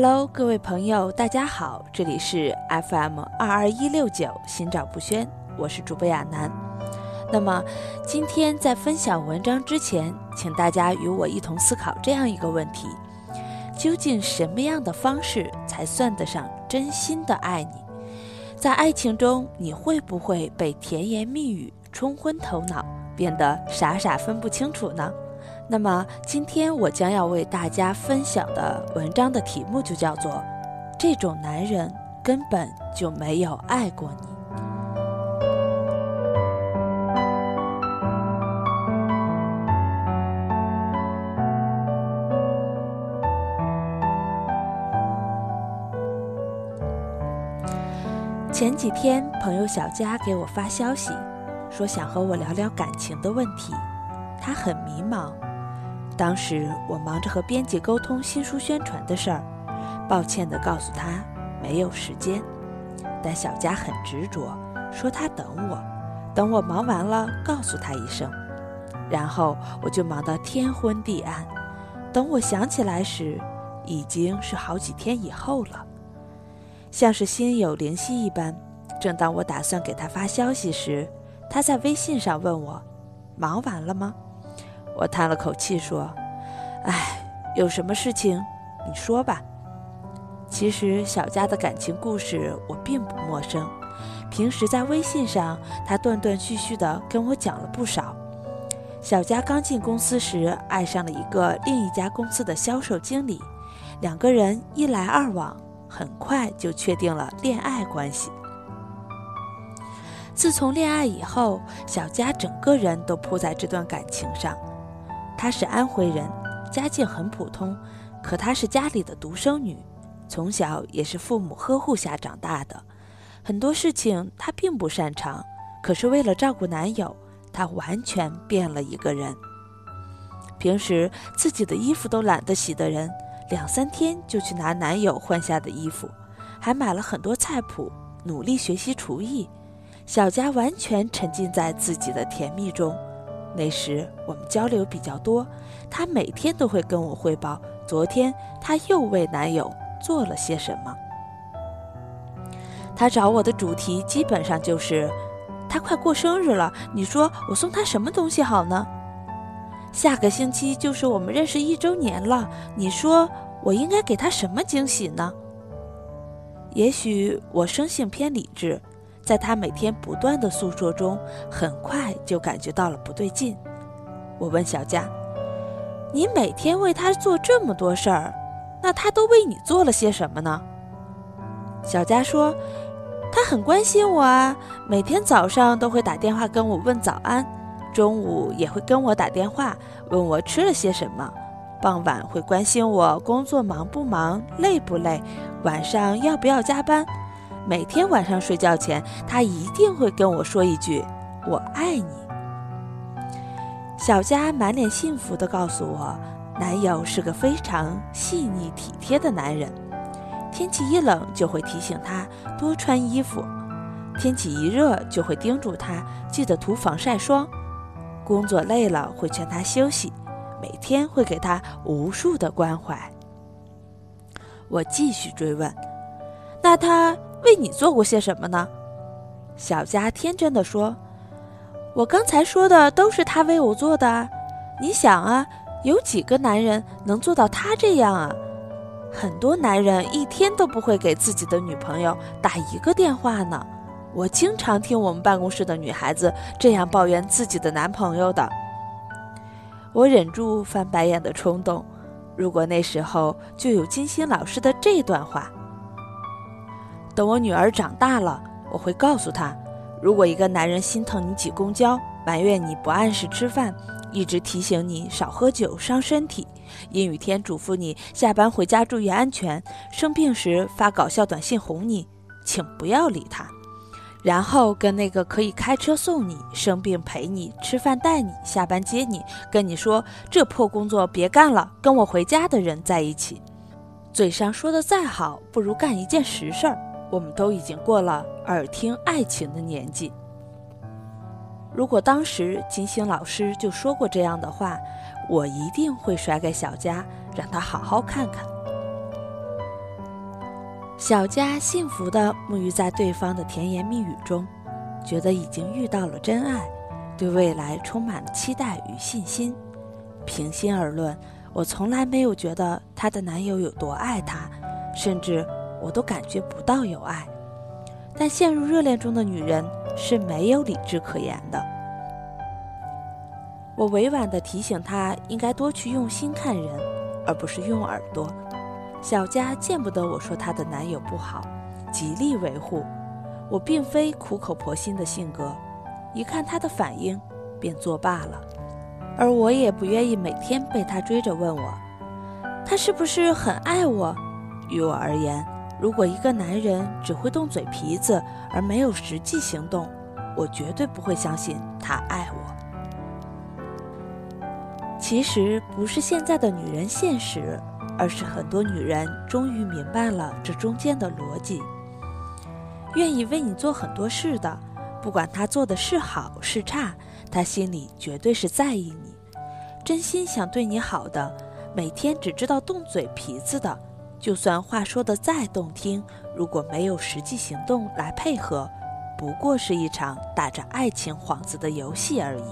Hello，各位朋友，大家好，这里是 FM 二二一六九心照不宣，我是主播亚楠。那么今天在分享文章之前，请大家与我一同思考这样一个问题：究竟什么样的方式才算得上真心的爱你？在爱情中，你会不会被甜言蜜语冲昏头脑，变得傻傻分不清楚呢？那么今天我将要为大家分享的文章的题目就叫做“这种男人根本就没有爱过你”。前几天，朋友小佳给我发消息，说想和我聊聊感情的问题，他很迷茫。当时我忙着和编辑沟通新书宣传的事儿，抱歉地告诉他没有时间。但小佳很执着，说他等我，等我忙完了告诉他一声。然后我就忙到天昏地暗，等我想起来时，已经是好几天以后了。像是心有灵犀一般，正当我打算给他发消息时，他在微信上问我：“忙完了吗？”我叹了口气说：“哎，有什么事情，你说吧。”其实小佳的感情故事我并不陌生，平时在微信上，他断断续续地跟我讲了不少。小佳刚进公司时，爱上了一个另一家公司的销售经理，两个人一来二往，很快就确定了恋爱关系。自从恋爱以后，小佳整个人都扑在这段感情上。她是安徽人，家境很普通，可她是家里的独生女，从小也是父母呵护下长大的，很多事情她并不擅长，可是为了照顾男友，她完全变了一个人。平时自己的衣服都懒得洗的人，两三天就去拿男友换下的衣服，还买了很多菜谱，努力学习厨艺。小佳完全沉浸在自己的甜蜜中。那时我们交流比较多，她每天都会跟我汇报昨天她又为男友做了些什么。她找我的主题基本上就是，他快过生日了，你说我送他什么东西好呢？下个星期就是我们认识一周年了，你说我应该给他什么惊喜呢？也许我生性偏理智。在他每天不断的诉说中，很快就感觉到了不对劲。我问小佳：“你每天为他做这么多事儿，那他都为你做了些什么呢？”小佳说：“他很关心我啊，每天早上都会打电话跟我问早安，中午也会跟我打电话问我吃了些什么，傍晚会关心我工作忙不忙、累不累，晚上要不要加班。”每天晚上睡觉前，他一定会跟我说一句“我爱你”。小佳满脸幸福地告诉我，男友是个非常细腻体贴的男人。天气一冷就会提醒他多穿衣服，天气一热就会叮嘱他记得涂防晒霜。工作累了会劝他休息，每天会给他无数的关怀。我继续追问：“那他？”为你做过些什么呢？小佳天真的说：“我刚才说的都是他为我做的。你想啊，有几个男人能做到他这样啊？很多男人一天都不会给自己的女朋友打一个电话呢。我经常听我们办公室的女孩子这样抱怨自己的男朋友的。我忍住翻白眼的冲动。如果那时候就有金星老师的这段话。”等我女儿长大了，我会告诉她：如果一个男人心疼你挤公交，埋怨你不按时吃饭，一直提醒你少喝酒伤身体，阴雨天嘱咐你下班回家注意安全，生病时发搞笑短信哄你，请不要理他，然后跟那个可以开车送你、生病陪你、吃饭带你、下班接你、跟你说这破工作别干了，跟我回家的人在一起。嘴上说的再好，不如干一件实事儿。我们都已经过了耳听爱情的年纪。如果当时金星老师就说过这样的话，我一定会甩给小佳，让他好好看看。小佳幸福地沐浴在对方的甜言蜜语中，觉得已经遇到了真爱，对未来充满了期待与信心。平心而论，我从来没有觉得她的男友有多爱她，甚至我都感觉不到有爱。但陷入热恋中的女人是没有理智可言的。我委婉地提醒她，应该多去用心看人，而不是用耳朵。小佳见不得我说她的男友不好，极力维护。我并非苦口婆心的性格，一看她的反应便作罢了。而我也不愿意每天被她追着问我，他是不是很爱我？于我而言，如果一个男人只会动嘴皮子而没有实际行动，我绝对不会相信他爱我。其实不是现在的女人现实。而是很多女人终于明白了这中间的逻辑。愿意为你做很多事的，不管他做的是好是差，他心里绝对是在意你，真心想对你好的。每天只知道动嘴皮子的，就算话说的再动听，如果没有实际行动来配合，不过是一场打着爱情幌子的游戏而已。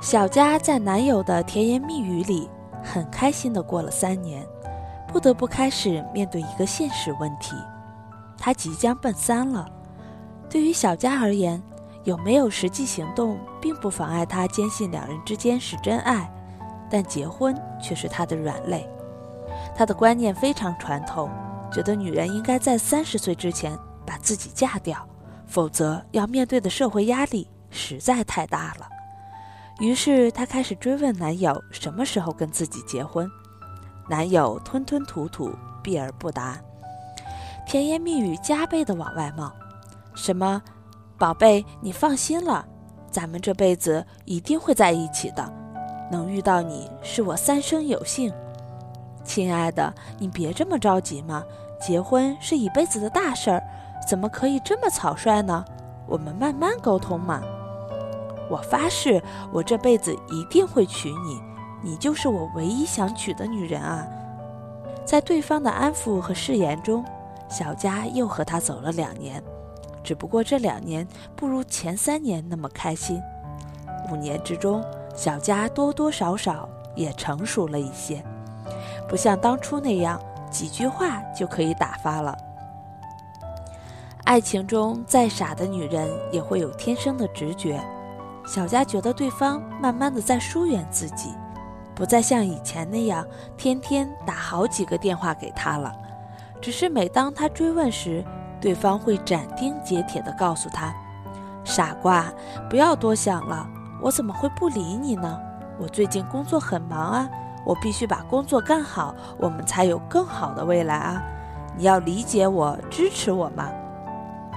小佳在男友的甜言蜜语里很开心的过了三年，不得不开始面对一个现实问题：她即将奔三了。对于小佳而言，有没有实际行动并不妨碍她坚信两人之间是真爱，但结婚却是她的软肋。她的观念非常传统，觉得女人应该在三十岁之前把自己嫁掉，否则要面对的社会压力实在太大了。于是她开始追问男友什么时候跟自己结婚，男友吞吞吐吐，避而不答，甜言蜜语加倍的往外冒，什么，宝贝，你放心了，咱们这辈子一定会在一起的，能遇到你是我三生有幸，亲爱的，你别这么着急嘛，结婚是一辈子的大事儿，怎么可以这么草率呢？我们慢慢沟通嘛。我发誓，我这辈子一定会娶你，你就是我唯一想娶的女人啊！在对方的安抚和誓言中，小佳又和他走了两年，只不过这两年不如前三年那么开心。五年之中，小佳多多少少也成熟了一些，不像当初那样几句话就可以打发了。爱情中再傻的女人也会有天生的直觉。小佳觉得对方慢慢的在疏远自己，不再像以前那样天天打好几个电话给他了。只是每当他追问时，对方会斩钉截铁的告诉他：“傻瓜，不要多想了，我怎么会不理你呢？我最近工作很忙啊，我必须把工作干好，我们才有更好的未来啊！你要理解我，支持我嘛。”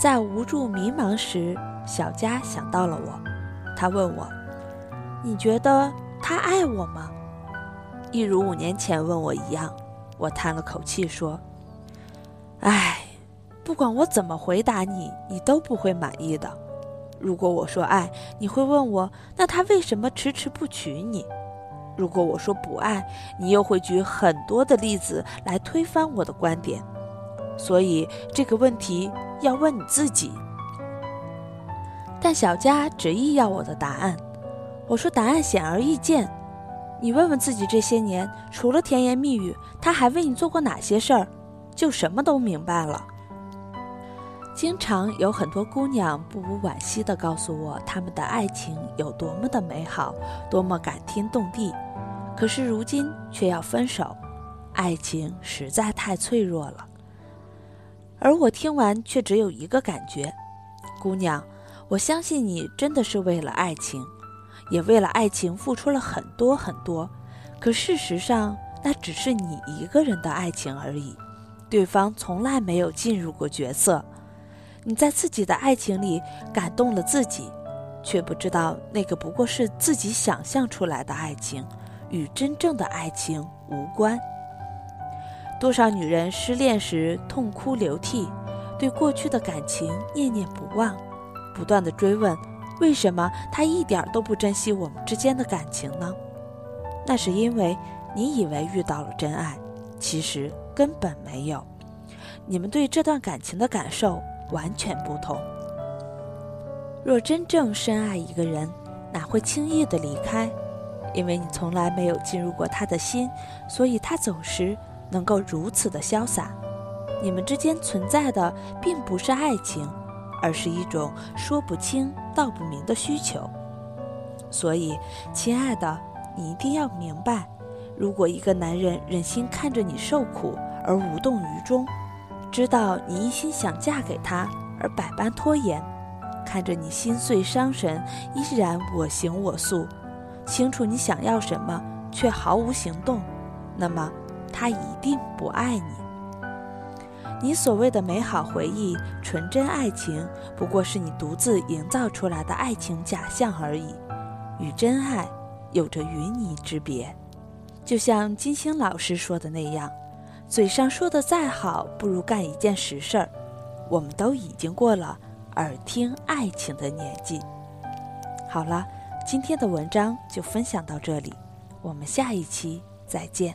在无助迷茫时，小佳想到了我。他问我：“你觉得他爱我吗？”一如五年前问我一样，我叹了口气说：“唉，不管我怎么回答你，你都不会满意的。如果我说爱，你会问我，那他为什么迟迟不娶你？如果我说不爱，你又会举很多的例子来推翻我的观点。所以这个问题要问你自己。”但小佳执意要我的答案，我说答案显而易见，你问问自己，这些年除了甜言蜜语，他还为你做过哪些事儿，就什么都明白了。经常有很多姑娘不无惋惜地告诉我，他们的爱情有多么的美好，多么感天动地，可是如今却要分手，爱情实在太脆弱了。而我听完却只有一个感觉，姑娘。我相信你真的是为了爱情，也为了爱情付出了很多很多。可事实上，那只是你一个人的爱情而已，对方从来没有进入过角色。你在自己的爱情里感动了自己，却不知道那个不过是自己想象出来的爱情，与真正的爱情无关。多少女人失恋时痛哭流涕，对过去的感情念念不忘。不断的追问，为什么他一点都不珍惜我们之间的感情呢？那是因为你以为遇到了真爱，其实根本没有。你们对这段感情的感受完全不同。若真正深爱一个人，哪会轻易的离开？因为你从来没有进入过他的心，所以他走时能够如此的潇洒。你们之间存在的并不是爱情，而是一种说不清道不明的需求。所以，亲爱的，你一定要明白，如果一个男人忍心看着你受苦而无动于衷，知道你一心想嫁给他而百般拖延，看着你心碎伤神依然我行我素。清楚你想要什么，却毫无行动，那么他一定不爱你。你所谓的美好回忆、纯真爱情，不过是你独自营造出来的爱情假象而已，与真爱有着云泥之别。就像金星老师说的那样，嘴上说的再好，不如干一件实事儿。我们都已经过了耳听爱情的年纪。好了。今天的文章就分享到这里，我们下一期再见。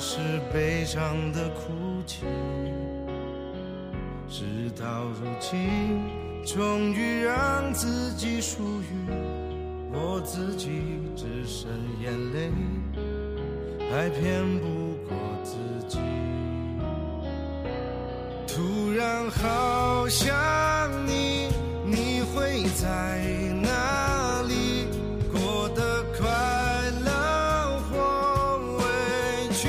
是悲伤的哭泣，事到如今，终于让自己属于我自己，只剩眼泪，还骗不过自己。突然好想你，你会在哪？里？过得快乐或委屈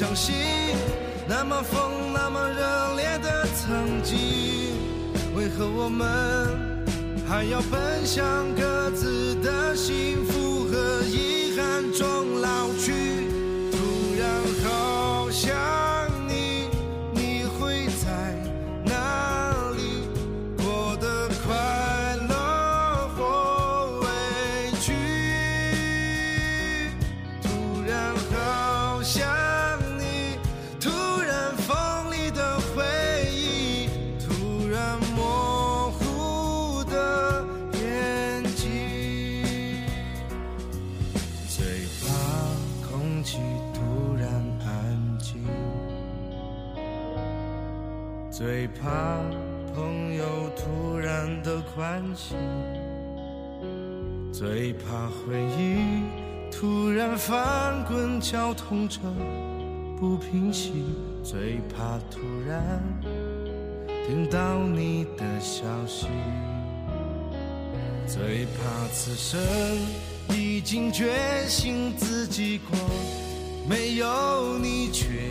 相信那么疯、那么热烈的曾经，为何我们还要奔向各自的幸福和遗憾中？最怕朋友突然的关心，最怕回忆突然翻滚，绞痛着不平息，最怕突然听到你的消息，最怕此生已经决心自己过，没有你却